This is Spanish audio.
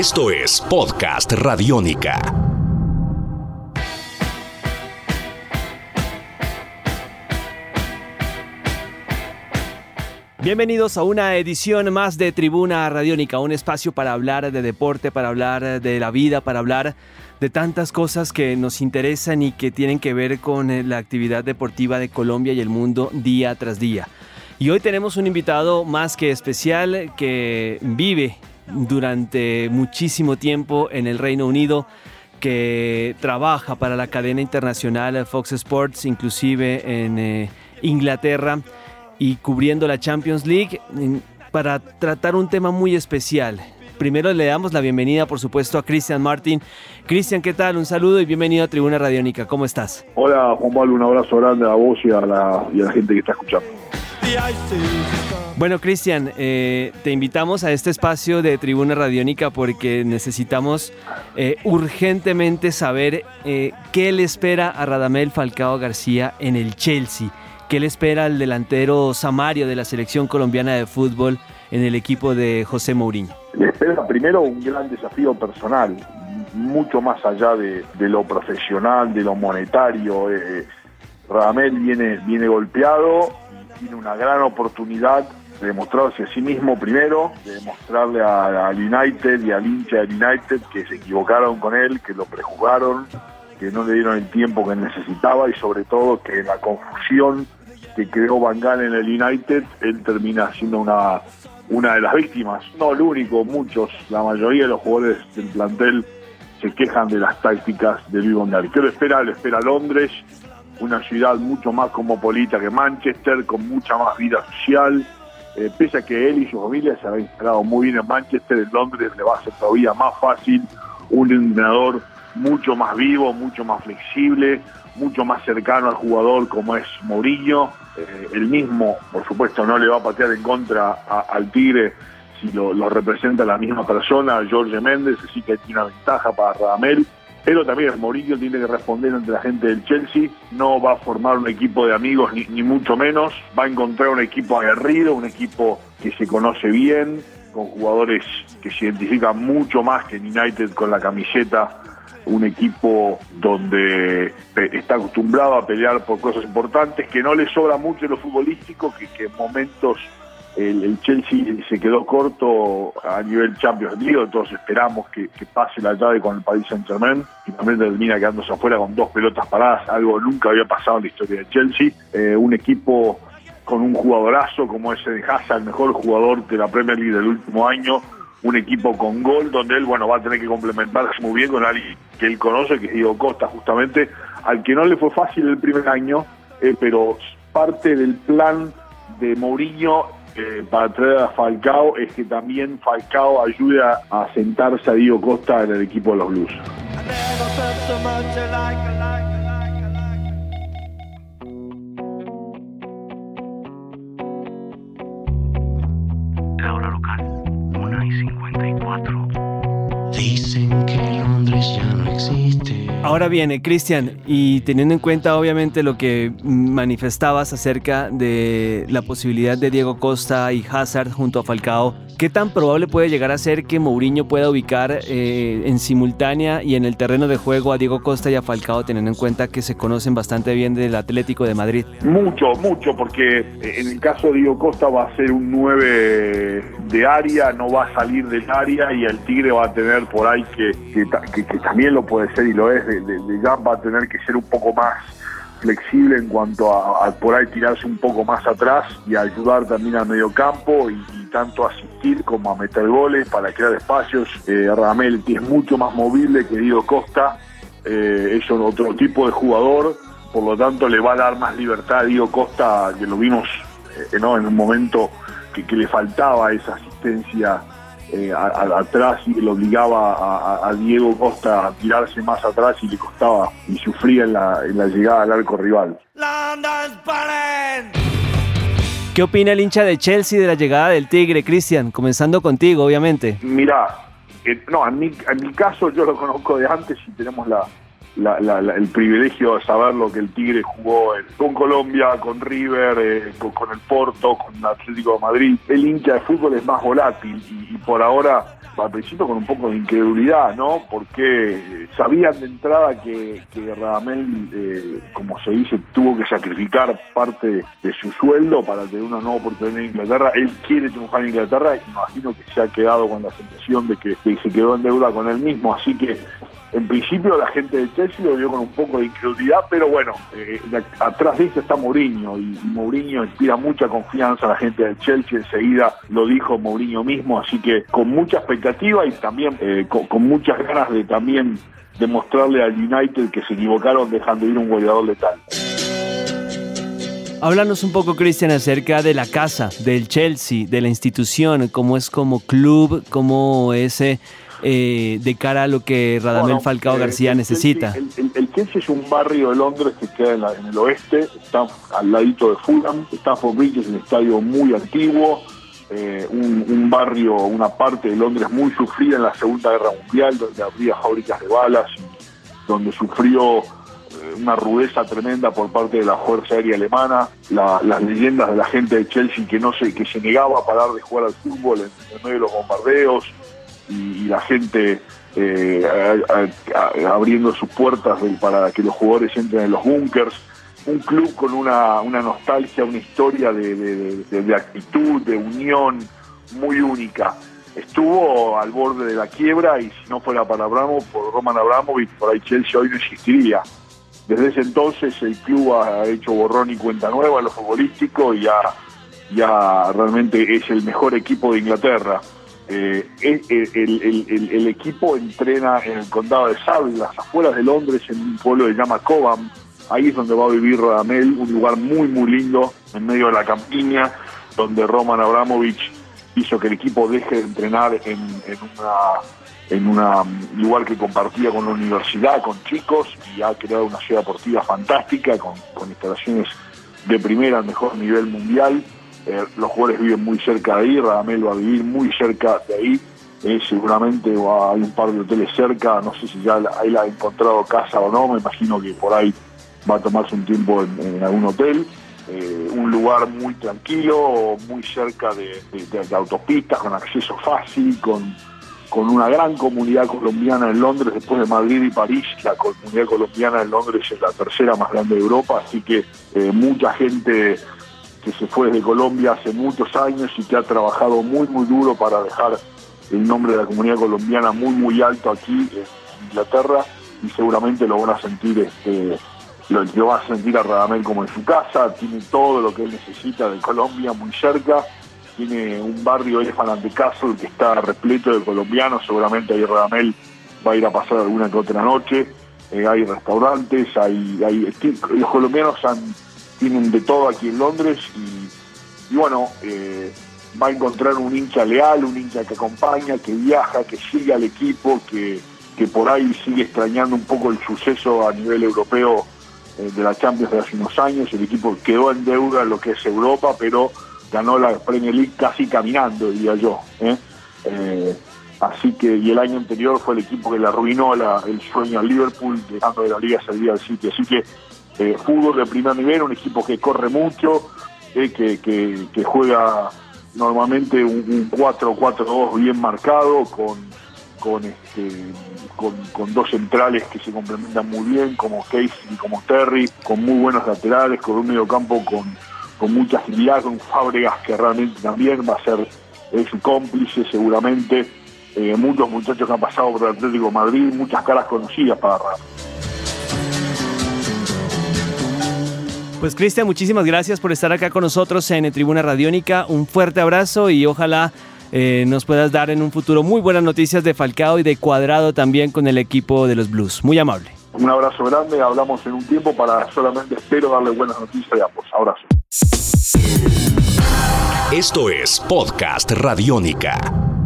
Esto es Podcast Radiónica. Bienvenidos a una edición más de Tribuna Radiónica, un espacio para hablar de deporte, para hablar de la vida, para hablar de tantas cosas que nos interesan y que tienen que ver con la actividad deportiva de Colombia y el mundo día tras día. Y hoy tenemos un invitado más que especial que vive durante muchísimo tiempo en el Reino Unido, que trabaja para la cadena internacional Fox Sports, inclusive en eh, Inglaterra y cubriendo la Champions League para tratar un tema muy especial. Primero le damos la bienvenida, por supuesto, a Cristian Martin. Cristian, ¿qué tal? Un saludo y bienvenido a Tribuna Radiónica. ¿Cómo estás? Hola, Juan Pablo, un abrazo grande a vos y a la, y a la gente que está escuchando. Bueno, Cristian, eh, te invitamos a este espacio de Tribuna Radiónica porque necesitamos eh, urgentemente saber eh, qué le espera a Radamel Falcao García en el Chelsea. ¿Qué le espera al delantero Samario de la selección colombiana de fútbol en el equipo de José Mourinho? Le espera primero un gran desafío personal, mucho más allá de, lo profesional, de lo monetario. Eh, Radamel viene, viene golpeado tiene una gran oportunidad de demostrarse a sí mismo primero, de demostrarle al United y al hincha del United que se equivocaron con él, que lo prejugaron, que no le dieron el tiempo que necesitaba y sobre todo que la confusión que creó Van Gaal en el United, él termina siendo una, una de las víctimas. No el único, muchos, la mayoría de los jugadores del plantel se quejan de las tácticas de Luis Gaal. ¿Qué lo espera? Lo espera Londres, una ciudad mucho más cosmopolita que Manchester, con mucha más vida social. Eh, pese a que él y su familia se habían instalado muy bien en Manchester, en Londres le va a ser todavía más fácil un entrenador mucho más vivo, mucho más flexible, mucho más cercano al jugador como es Mourinho. Eh, el mismo, por supuesto, no le va a patear en contra al Tigre si lo, representa la misma persona, Jorge Méndez, así que tiene una ventaja para Radamel. Pero también Mourinho tiene que responder ante la gente del Chelsea, no va a formar un equipo de amigos ni, ni mucho menos, va a encontrar un equipo aguerrido, un equipo que se conoce bien, con jugadores que se identifican mucho más que en United con la camiseta un equipo donde está acostumbrado a pelear por cosas importantes, que no le sobra mucho en lo futbolístico, que, en momentos el, Chelsea se quedó corto a nivel Champions League, todos esperamos que, pase la llave con el Paris Saint Germain también termina quedándose afuera con dos pelotas paradas, algo nunca había pasado en la historia de Chelsea, eh, un equipo con un jugadorazo como ese de Hazard, el mejor jugador de la Premier League del último año, un equipo con gol donde él bueno va a tener que complementarse muy bien con alguien que él conoce, que es Diego Costa, justamente, al que no le fue fácil el primer año, eh, pero parte del plan de Mourinho eh, para traer a Falcao es que también Falcao ayude a, sentarse a Diego Costa en el equipo de los Blues. Existe. Ahora viene, Cristian, y teniendo en cuenta obviamente lo que manifestabas acerca de la posibilidad de Diego Costa y Hazard junto a Falcao, ¿qué tan probable puede llegar a ser que Mourinho pueda ubicar eh, en simultánea y en el terreno de juego a Diego Costa y a Falcao, teniendo en cuenta que se conocen bastante bien del Atlético de Madrid? Mucho, mucho, porque en el caso de Diego Costa va a ser un 9 de área, no va a salir del área y el Tigre va a tener por ahí que, que, también lo puede ser y lo es, de, de, va a tener que ser un poco más flexible en cuanto a, por ahí tirarse un poco más atrás y ayudar también al medio campo y, tanto asistir como a meter goles para crear espacios. Eh, Ramel es mucho más movible que Diego Costa, eh, es otro tipo de jugador, por lo tanto le va a dar más libertad a Diego Costa, que lo vimos eh, en un momento que le faltaba esa asistencia eh, atrás y le obligaba a, Diego Costa a tirarse más atrás y le costaba y sufría en la, en la llegada al arco rival. ¿Qué opina el hincha de Chelsea de la llegada del Tigre, Cristian? Comenzando contigo, obviamente. Mira, eh, no, en mi, en mi caso yo lo conozco de antes y tenemos la, el privilegio de saber lo que el Tigre jugó con Colombia, con River, eh, con, el Porto, con el Atlético de Madrid. El hincha de fútbol es más volátil y, por ahora al principio con un poco de incredulidad, ¿no? Porque sabían de entrada que, que Radamel, eh, como se dice, tuvo que sacrificar parte de su sueldo para tener una nueva oportunidad en Inglaterra. Él quiere triunfar en Inglaterra y imagino que se ha quedado con la sensación de que, que se quedó en deuda con él mismo. Así que en principio la gente de Chelsea lo vio con un poco de incredulidad, pero bueno, eh, atrás de eso está Mourinho y, Mourinho inspira mucha confianza a la gente del Chelsea, enseguida lo dijo Mourinho mismo, así que con mucha expectativa y también eh, con, muchas ganas de también demostrarle al United que se equivocaron dejando ir un goleador letal. Háblanos un poco, Cristian, acerca de la casa, del Chelsea, de la institución, cómo es como club, cómo es eh, eh, de cara a lo que Radamel Falcao eh, García necesita? El, Chelsea es un barrio de Londres que queda en, el oeste, está al ladito de Fulham, Stafford Bridge es un estadio muy antiguo, eh, un, barrio, una parte de Londres muy sufrida en la Segunda Guerra Mundial, donde había fábricas de balas, donde sufrió una rudeza tremenda por parte de la Fuerza Aérea Alemana, las leyendas de la gente de Chelsea que no se, que se negaba a parar de jugar al fútbol en medio de los bombardeos, la gente eh, abriendo sus puertas para que los jugadores entren en los búnkers. Un club con una, una nostalgia, una historia de, actitud, de unión muy única. Estuvo al borde de la quiebra y si no fuera para Abramo, por Roman Abramovich, por ahí Chelsea hoy no existiría. Desde ese entonces el club ha hecho borrón y cuenta nueva en lo futbolístico y ya, ya realmente es el mejor equipo de Inglaterra. Eh, el, equipo entrena en el condado de Surrey, las afueras de Londres, en un pueblo que se llama Cobham. Ahí es donde va a vivir Radamel, un lugar muy, muy lindo, en medio de la campiña, donde Roman Abramovich hizo que el equipo deje de entrenar en, en un lugar que compartía con la universidad, con chicos, y ha creado una ciudad deportiva fantástica, con, con instalaciones de primera mejor nivel mundial. Eh, los jugadores viven muy cerca de ahí, Radamel va a vivir muy cerca de ahí, eh, seguramente va, hay un par de hoteles cerca, no sé si ya la ha encontrado casa o no, me imagino que por ahí va a tomarse un tiempo en, algún hotel. Eh, un lugar muy tranquilo, muy cerca de, autopistas, con acceso fácil, con, con una gran comunidad colombiana en Londres, después de Madrid y París, la comunidad colombiana en Londres es la tercera más grande de Europa, así que mucha gente que se fue de Colombia hace muchos años y que ha trabajado muy, muy duro para dejar el nombre de la comunidad colombiana muy, muy alto aquí en Inglaterra y seguramente lo van a sentir, este, lo, va a sentir a Radamel como en su casa, tiene todo lo que él necesita de Colombia muy cerca, tiene un barrio Elephant de Castle que está repleto de colombianos, seguramente ahí Radamel va a ir a pasar alguna que otra noche, eh, hay restaurantes, hay, hay los colombianos han tienen de todo aquí en Londres y, bueno, eh, va a encontrar un hincha leal, un hincha que acompaña, que viaja, que sigue al equipo, que, que por ahí sigue extrañando un poco el suceso a nivel europeo eh, de la Champions de hace unos años. El equipo quedó en deuda en lo que es Europa, pero ganó la Premier League casi caminando, diría yo. ¿eh? así que, y el año anterior fue el equipo que le arruinó el sueño al Liverpool, dejando de la Liga salir al City. Así que eh, fútbol de primer nivel, un equipo que corre mucho, eh, que, juega normalmente un, 4-4-2 bien marcado, con, con, este, con, dos centrales que se complementan muy bien, como Casey y como Terry, con muy buenos laterales, con un medio campo con, con mucha agilidad, con Fábregas que realmente también va a ser su cómplice seguramente. Eh, muchos muchachos que han pasado por el Atlético Madrid, muchas caras conocidas para Ramos. Pues Cristian, muchísimas gracias por estar acá con nosotros en Tribuna Radiónica. Un fuerte abrazo y ojalá eh, nos puedas dar en un futuro muy buenas noticias de Falcao y de Cuadrado también con el equipo de los Blues. Muy amable. Un abrazo grande, hablamos en un tiempo para solamente espero darle buenas noticias a ambos. Abrazo. Esto es Podcast Radiónica.